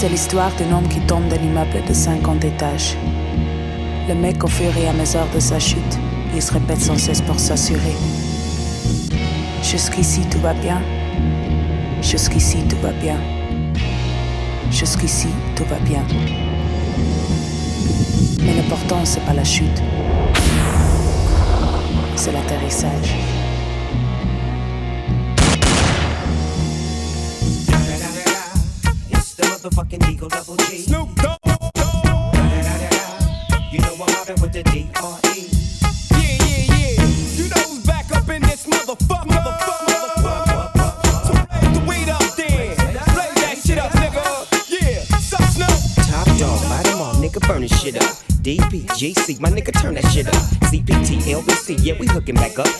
C'est l'histoire d'un homme qui tombe d'un immeuble de 50 étages. Le mec, au fur et à mesure de sa chute, il se répète sans cesse pour s'assurer. Jusqu'ici, tout va bien. Jusqu'ici, tout va bien. Jusqu'ici, tout va bien. Mais l'important, c'est pas la chute. C'est l'atterrissage. Back up.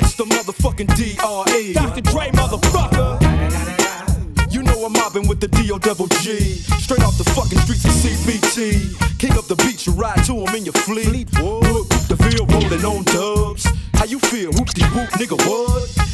It's the motherfucking D.R.E. Dr. Dre, motherfucker. You know I'm mobbing with the D.O. Double G. Straight off the fucking streets of CPT. King up the beach, you ride to him in your fleet. Whoop, the field rolling on dubs. How you feel? Whoop de whoop, nigga, what?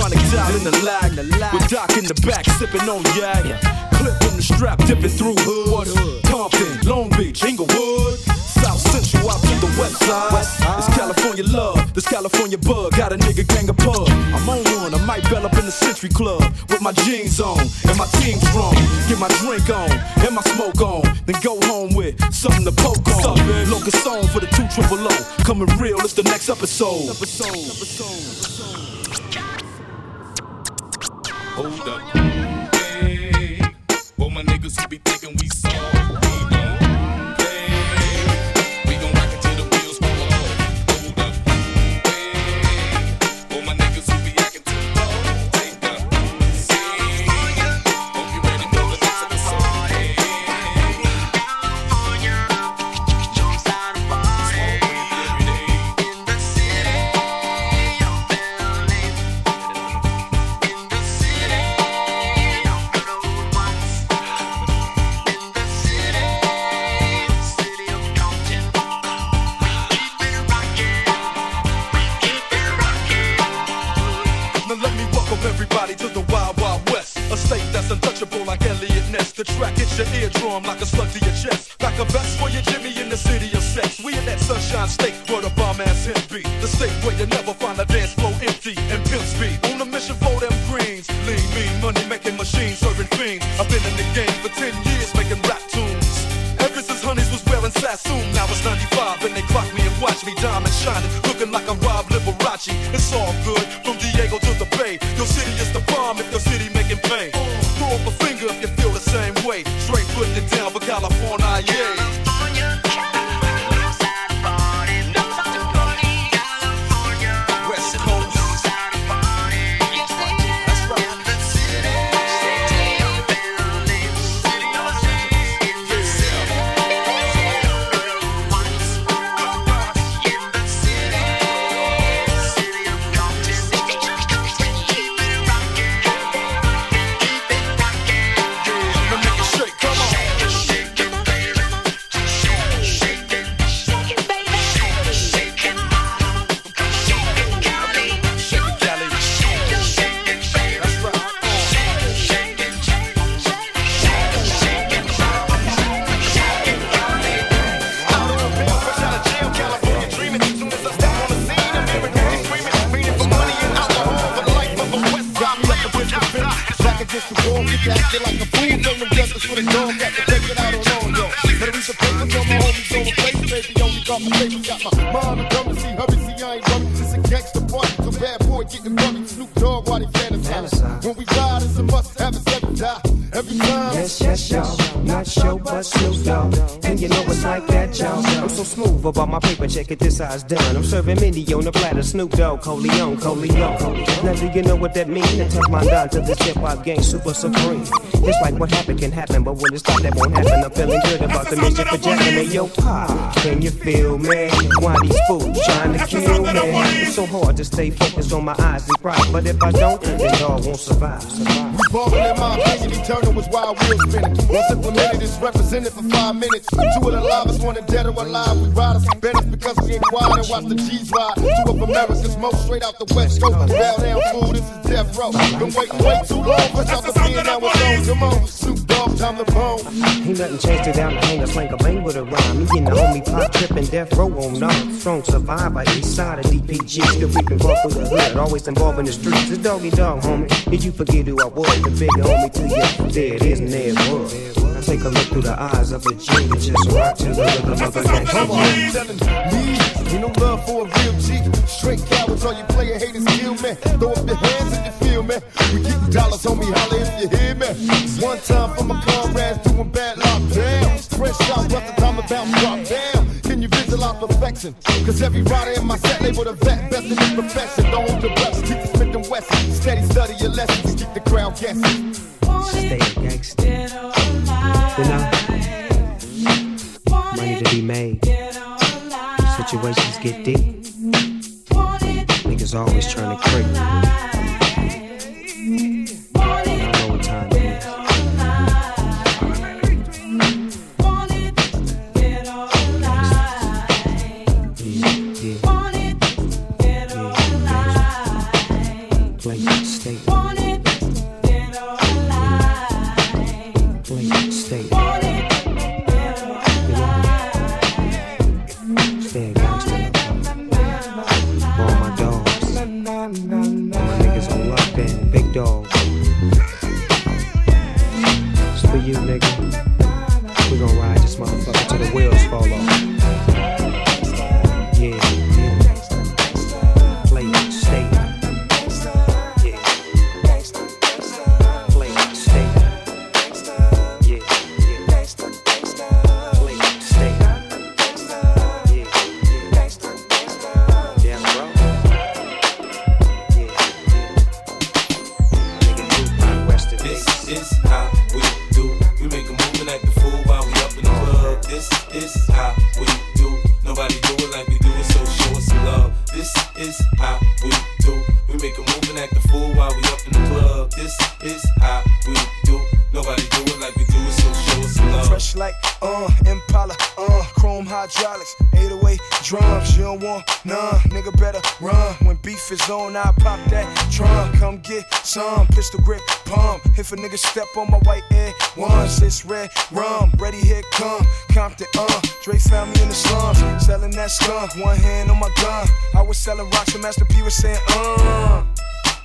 Dre and Snoop chronic down in the lag. With Doc in the back, sipping on yak. Clip the strap, dipping through hoods. Compton, Long Beach, Inglewood. South Central out to the west side. It's California love, this California bug. Got a nigga gang of pub. I'm on one, I might bell up in the Century Club with my jeans on and my team strong. Get my drink on and my smoke on, then go home with something to poke on. Locust song for the two triple O. Coming real, it's the next episode. Hold up. Hey, for my niggas who be thinking we soft, sunshine state where the bomb ass hit. The state where you never got my papers, got my mom dumb to see, hurry, see, I ain't running. Just a gangster party, a bad boy getting money. Snoop Dogg, why they fantasize? When we ride, it's a must have us every die. Every time. Yes, yes, y'all. not show, but Snoop Dogg. And you know it's like that, y'all. I'm so smooth about my paper check, it this size done. I'm serving Mindy on the platter, Snoop Dogg, Coleon, Coleon. Now do you know what that means? To touch my down to the hip hop gang, super supreme. It's like what happened can happen, but when it's thought that won't happen, I'm feeling good about the mission for jacking it. Yo, pop, can you feel me? Why these fools trying to kill me? It's so hard to stay focused on my eyes and pride, but if I don't, then dog won't survive. survive. We ballin' in my opinion, eternal was wild wheel spinning. Once implemented, it's represented for five minutes. Two of the livest, one dead or alive. We ride us Bennett's because we ain't quiet and watch the G's ride. Two of America's most straight out the West Coast. Bow down fool, this is death row. Been waiting way too long, fresh out the being now with those. Come on, Snoop Dogg, time to bone. Ain't nothing changed it down the hang a slang a bang with a rhyme. Me and the homie pop tripping death row on no. Strong survivor, east side of DPG. Still reaping ball through the hood, always involved in the streets. It's doggy dog, homie. Did you forget who I was? The big homie to you. There it is, and there it was. Now take a look through the eyes of a G and just rock to the rhythm of a gang. Come on. telling me, ain't no love for a real G. Straight cowards, all you player haters kill me. Throw up your hands if you feel me. We keep dollars on me, holla if you hear me. One time for my comrades doing bad lockdown. Fresh out, the time to bounce, drop down. Can you visualize perfection? Cause every rider in my set labeled a vet, best in his profession. Don't hold your breath, keep the Smith and Wesson. Steady study your lessons and keep the crowd guessing. Stay a gangster. You know, money to be made. Situations get deep. Niggas always trying to creep. How we do. We make a move and act the fool while we up in the club. This is how we do. Nobody do it like we do it, so show us some love. Fresh like, uh, Impala, uh, chrome hydraulics, 808 drums. You don't want none, nigga better. Beef is on, I pop that trunk. Come get some pistol grip pump. If a nigga step on my white air once, it's red rum. Ready, here come Compton, uh. Dre found me in the slums, selling that skunk. One hand on my gun. I was selling rocks, and Master P was saying, uh.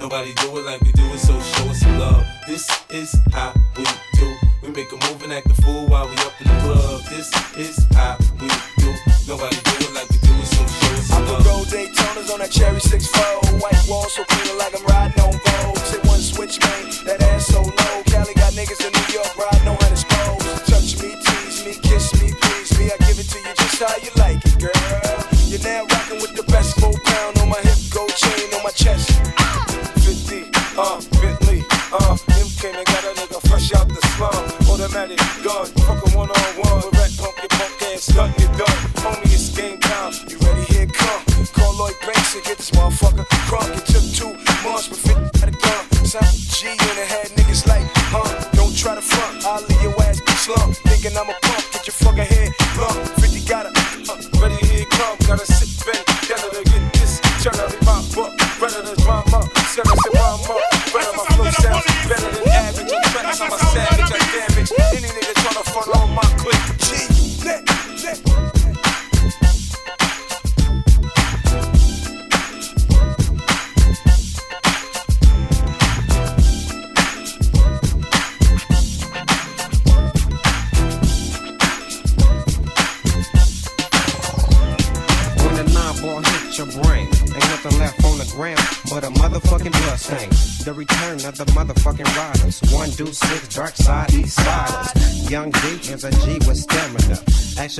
Nobody do it like we do it, so show us some love. This is how we do. We make a move and act the fool while we up in the club. This is how we do. Nobody do it like we do it, so show us I some love. gold Daytonas on that cherry 6 4 White wall so clean like I'm riding on Vogue. Say one switch, man, that ass so low. Cali got niggas in New York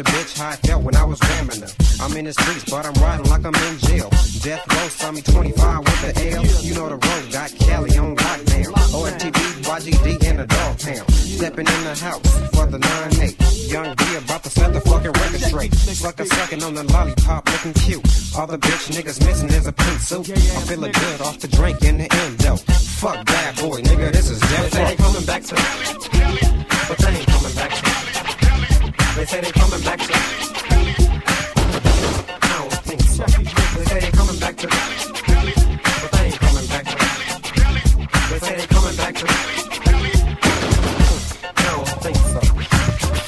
Your bitch how I felt when I was ramming her. I'm in the streets, but I'm riding like I'm in jail. Death row saw me 25 with the L. You know the road got Cali on lockdown. OFTB, YGD in the dog town. Stepping in the house for the 9-8. Young D about to set the fucking record straight. Sucker sucking on the lollipop, looking cute. All the bitch niggas missing is a pink suit. I'm feeling good off the drink in the endo. Fuck bad boy, nigga, this is death row. coming back to But they ain't coming back to They say they coming back to I don't think so. They say they coming back to But they ain't coming back to They say they coming back to I don't think so.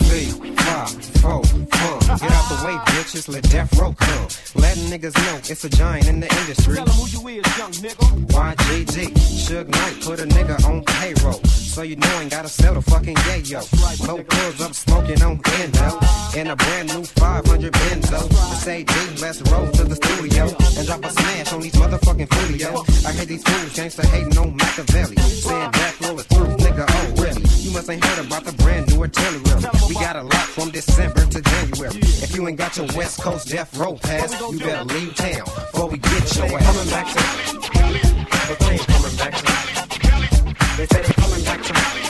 Three, five, four, four. Get out the way, bitches, let death row come. Letting niggas know it's a giant in the industry. Tell 'em who you is, young nigga. YGG, Suge Knight put a nigga on payroll. So you know ain't gotta sell the fucking yayo. Low pulls up smoking on endo. In a brand new 500 Benzo. To say D, let's roll to the studio. And drop a smash on these motherfucking studio. I hear these fools gangsta hating on Machiavelli. Saying death roll is through, nigga, oh really? You must ain't heard about the brand new artillery. We got a lot from December to January. If you ain't got your West Coast death row pass, you better leave town before we get your ass. Coming back to they ain't coming back to They say they coming back to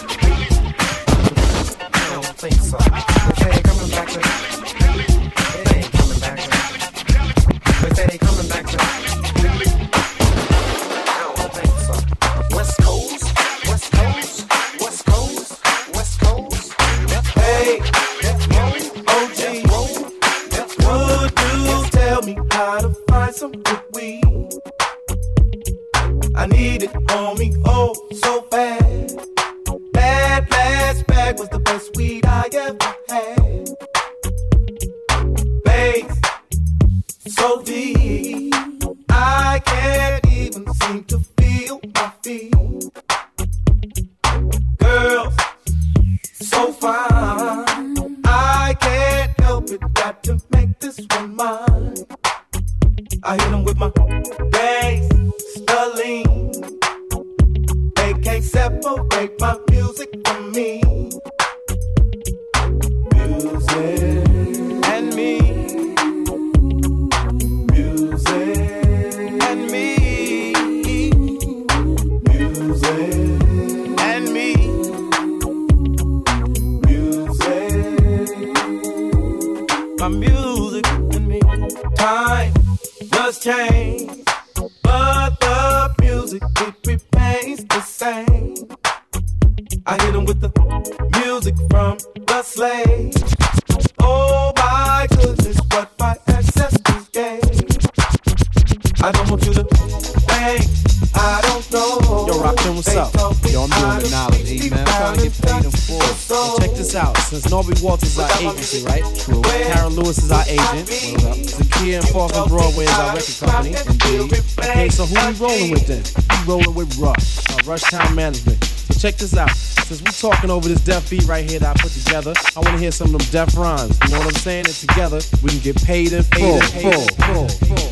agency, right? True. Karen Lewis is our agent. Up? Zakia and Falk and Broadway is our record company. Indeed. Okay, so who we rolling with then? We rolling with Rush, uh, Rush Town Management. So check this out. Since we talking over this deaf beat right here that I put together, I want to hear some of them deaf rhymes. You know what I'm saying? And together we can get paid in full. full, full, full.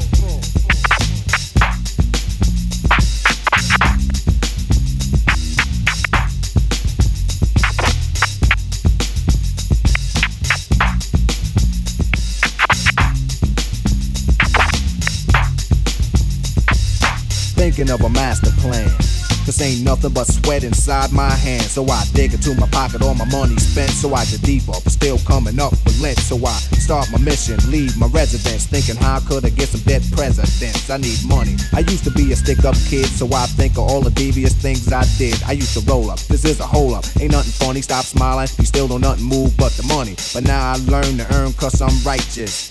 Thinking of a master plan. Cause ain't nothing but sweat inside my hands. So I dig into my pocket, all my money spent. So I get deeper, but still coming up with lint. So I start my mission, leave my residence. Thinking how could I get some dead presidents? I need money. I used to be a stick up kid, so I think of all the devious things I did. I used to roll up, this is a hole up. Ain't nothing funny, stop smiling. You still don't nothing move but the money. But now I learn to earn cause I'm righteous.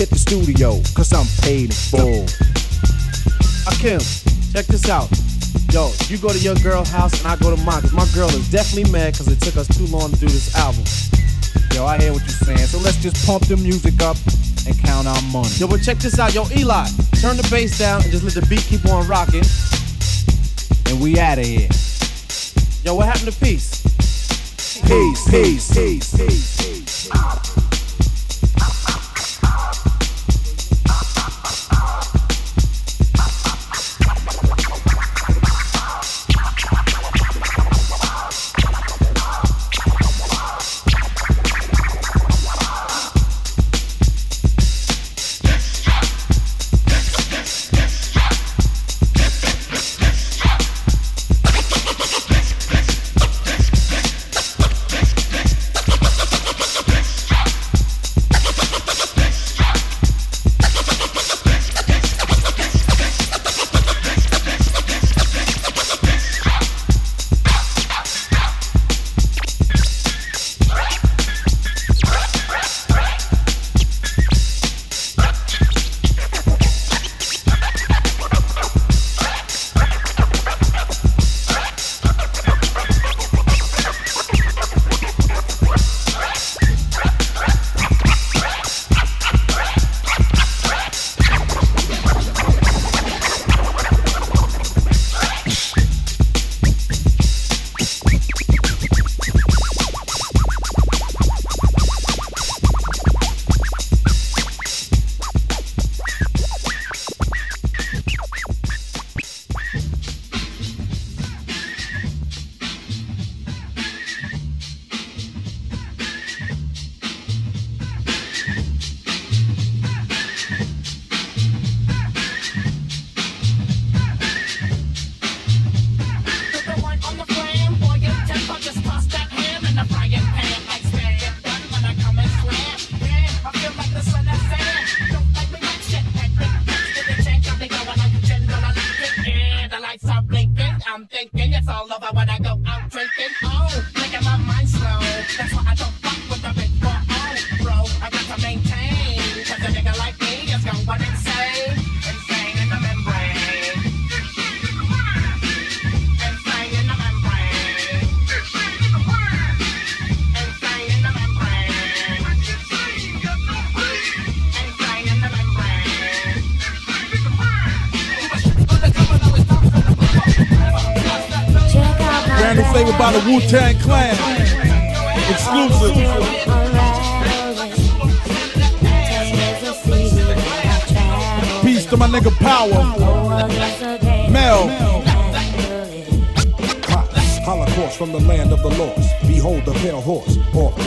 hit the studio, cause I'm paid in full. Rakim, check this out. Yo, you go to your girl's house and I go to mine, cause my girl is definitely mad cause it took us too long to do this album. Yo, I hear what you're saying. So let's just pump the music up and count our money. Yo, but check this out. Yo, Eli, turn the bass down and just let the beat keep on rocking. And we out of here. Yo, what happened to peace? Peace, peace, peace, peace, peace. by the Wu Tang Clan. Exclusive. Peace to my nigga Power. Mel. Holocaust from the land of the lost. Behold the pale horse, course.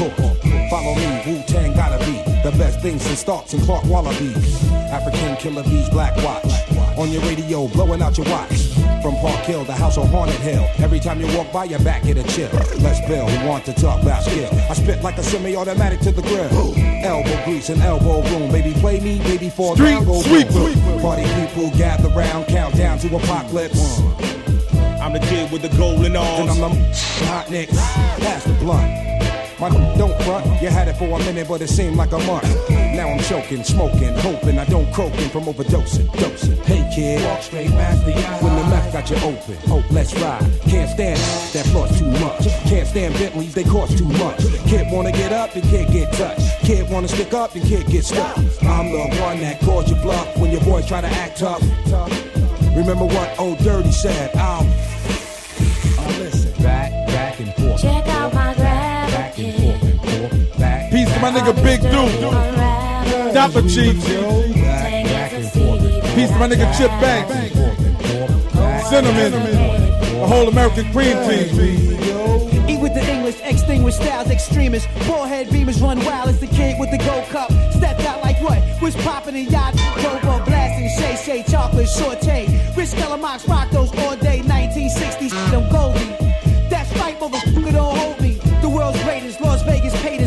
Follow me, Wu Tang gotta be the best thing since starts and Clark Wallabees. African killer bees, black watch. On your radio, blowing out your watch. From Park Hill, the house on Haunted Hill. Every time you walk by, your back get a chill. Let's Bill, who want to talk about skill. I spit like a semi-automatic to the grill. Elbow grease and elbow room. Baby, play me, baby, for Street sweeper. Party people gather round, countdown to apocalypse. I'm the kid with the golden arms. And I'm the hot nicks. Pass the blunt. My don't front, you had it for a minute, but it seemed like a month. Now I'm choking, smoking, hoping I don't croaking from overdosing, dosing. Hey kid, walk straight past the When the mouth got you open, hope let's ride. Can't stand that floss too much. Can't stand Bentleys, they cost too much. Kid wanna get up, and can't get touched. Kid wanna stick up, and can't get stuck. I'm the one that calls you bluff when your boys try to act tough. Remember what old Dirty said? I'll my nigga Big Dude. Dapper forth. Peace to my nigga Chip Banks. Cinnamon. The whole American Cream Team. Eat with the English, extinguish styles, extremists. Forehead beamers run wild as the kid with the gold cup. Stepped out like what? Was popping in yacht, Robo blasting, Shay Shay, chocolate, saute. Rich Kellamox rock those all day, 1960s, them Goldie. That's right, motherfucker, don't hold me. The world's greatest, Las Vegas paid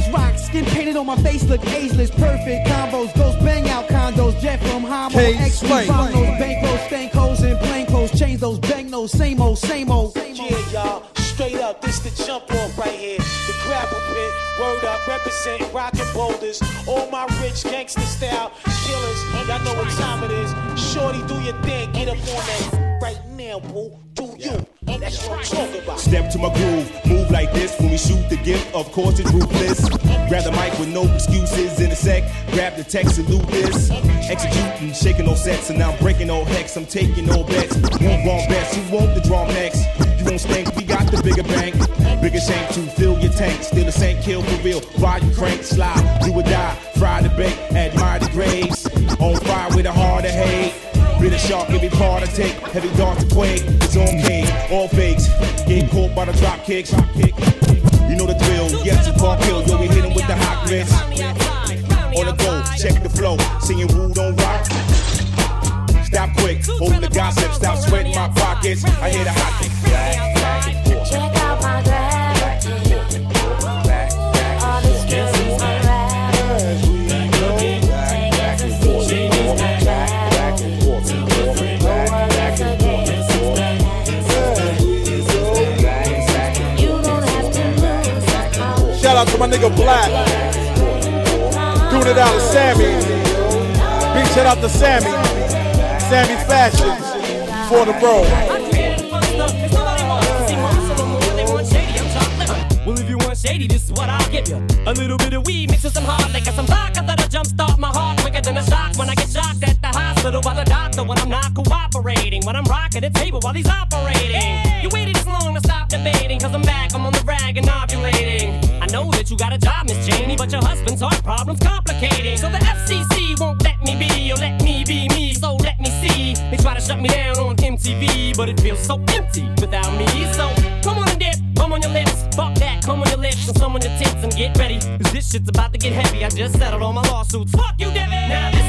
as rock. On my face, look ageless. Perfect combos, ghost bang out condos. Jet from Homo, K. X, Slay. bomb those bankrolls, stank hoes, and plain clothes. Change those bang those, same old, same old. Yeah, y'all. Straight up, this the jump off right here. The grapple pit, word up, represent rockin' boulders. All my rich gangster style killers. Y'all know what time it is. Shorty, do your thing. Get up on that right now, boo. Step to my groove, move like this when we shoot the gift. Of course, it's ruthless. Grab the mic with no excuses in a sec. Grab the text, and salute this. Executing, shaking all sets, and now I'm breaking all hex. I'm taking all bets. Won't wrong bets. Who want the draw next? You won't stink. We got the bigger bank. Bigger shank to fill your tank. Still the same kill for real. Ride and crank, slide, do or die. Fry the bake, admire the graves. On fire with a heart of hate. Bit of shark, every part I take. Heavy darts to quake. It's on cake, all fakes. Getting caught by the drop kicks. You know the drill. Yes, it's Park Hill. Yo, we hit him with the hot grits. On the go, check the flow. Singing Woo Don't Rock. Stop quick, hold the gossip. Stop sweating my pockets. I hear the hot nigga Black. Doing it out of Sammy. Big shout out to Sammy. Sammy Fashion. For the bro. Well, if you want shady, this is what I'll give you. A little bit of weed mixed with some hard liquor, some vodka that'll jumpstart my heart quicker than a shock when I get shocked at the hospital by the doctor when I'm not cooperating. When I'm rocking the table while he's operating. You waited this long to stop debating, cause I'm back, I'm on the rag and ovulating. Know that you got a job, Miss Janie, but your husband's heart problem's complicating. So the FCC won't let me be, or let me be me, so let me see. They try to shut me down on MTV, but it feels so empty without me. So come on and dip, come on your lips, fuck that, come on your lips, and some on your tits, and get ready. Cause this shit's about to get heavy. I just settled all my lawsuits. Fuck you, Debbie! Now this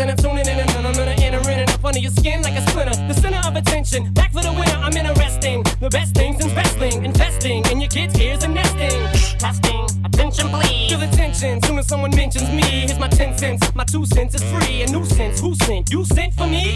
and I'm tuning in and I'm gonna enter in and up under your skin like a splinter. The center of attention, back for the winner. I'm interesting. The best things in wrestling, investing in your kids' ears and nesting. Testing, attention please. Feel the tension soon as someone mentions me. Here's my 10 cents, my two cents is free. A nuisance, who sent? You sent for me?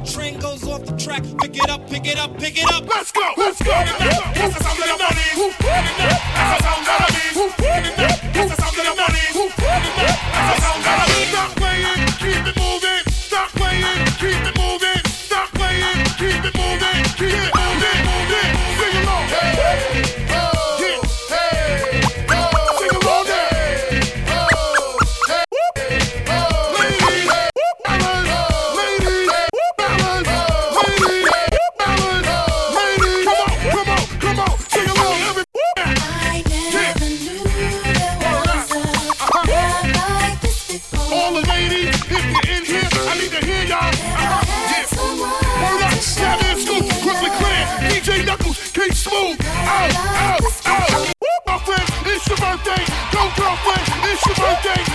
that train goes off the track, pick it up, pick it up, pick it up. Let's go, let's go. That's the sound of the money. That's the sound of the money. That's the sound of the money. That's the. Keep it moving. think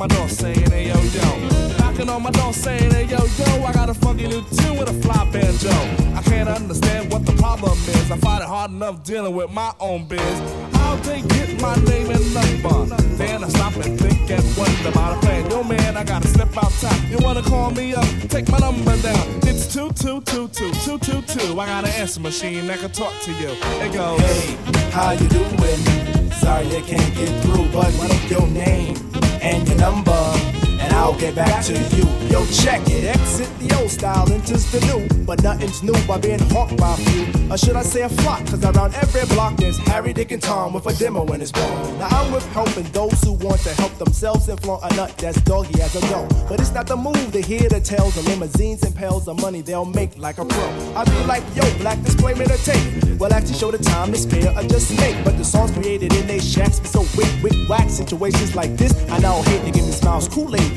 on my door saying, hey yo yo. Knocking on my door saying, hey yo yo, I got a funky new tune with a fly banjo. I can't understand what the problem is. I find it hard enough dealing with my own biz. How'd they get my name and number? Then I stop and think and wonder about a plan. Yo man, I gotta step outside. You wanna call me up? Take my number down. It's two two two two two two two. I got an answer machine that can talk to you. It goes. Hey, how you doing? Sorry I can't get through, but what your name and your number, I'll get back to you. Yo, check it. Exit the old style, enters the new. But nothing's new by being hawked by few. Or should I say a flock? Cause around every block there's Harry, Dick, and Tom with a demo in his bone. Now I'm with helping those who want to help themselves and flaunt a nut that's doggy as a dough. But it's not the move to hear the tales of limousines and pails of money they'll make like a pro. I be like, yo, black display made a tape. Well, actually show the time to spare or just make. But the songs created in they shacks be so wick, wick, whack. Situations like this, I now hate to give me smiles, Kool-Aid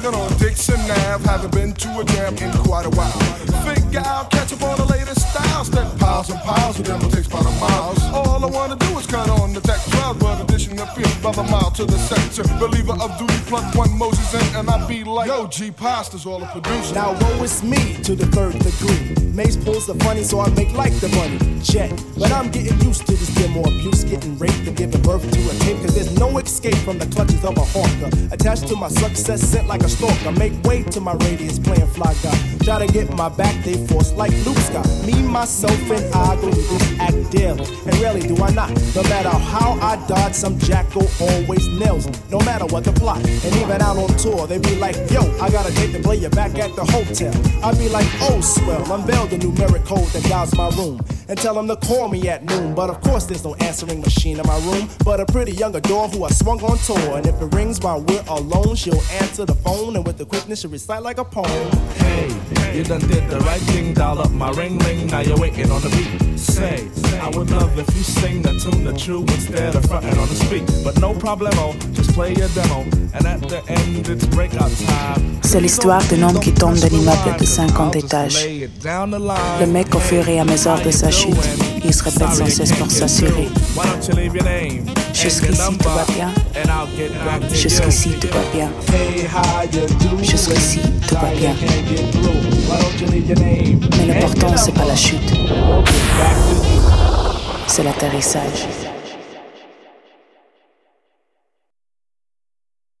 Duggan on Dixon Ave. Haven't been to a jam in quite a while. Figure out, catch up on the latest styles. Then piles and piles of them will take about a mile. All I wanna do is cut on the deck 12, but the mile to the sector. Believer of duty, plug one Moses in, and I be like, yo, G Pasta's all the producer. Now woe is me to the third degree. Mace pulls the funny, so I make like the money. Check. But I'm getting used to this demo abuse, getting raped and giving birth to a tape. Cause there's no escape from the clutches of a hawker. Attached to my success, sent like a stalker. Make way to my radius, playing fly guy. Try to get my back, they force like Luke Scott. Me, myself, and I go this act daily. And rarely do I not. No matter how I dodge, some jackal always nails me. No matter what the plot. And even out on tour, they be like, yo, I got a date to play you back at the hotel. I be like, oh, swell, unveil the numeric code that guides my room. and tell him to call me at noon. But of course, there's no answering machine in my room, but a pretty young adore who I swung on tour. And if it rings while we're alone, she'll answer the phone and with the quickness she'll recite like a poem. Hey, you done did the right thing, dial up my ring ring, now you're waiting on the beat. Say, I would love if you sing the tune the true instead of fronting on the speak. But no problemo, just play your demo, and at the end it's breakout time. C'est l'histoire d'un homme qui tombe d'un immeuble de 50 étages. Le mec, au fur et à mesure de sa chute, il se répète sans cesse pour s'assurer. Why don't you leave your name? Jusqu'ici, tout va bien. And I'll get back to Jusqu'ici, you. tout va bien. Hey, how you doing? Jusqu'ici, tout va bien. Can't get through. Why don't you leave your name? Mais l'important, c'est pas la chute. C'est l'atterrissage.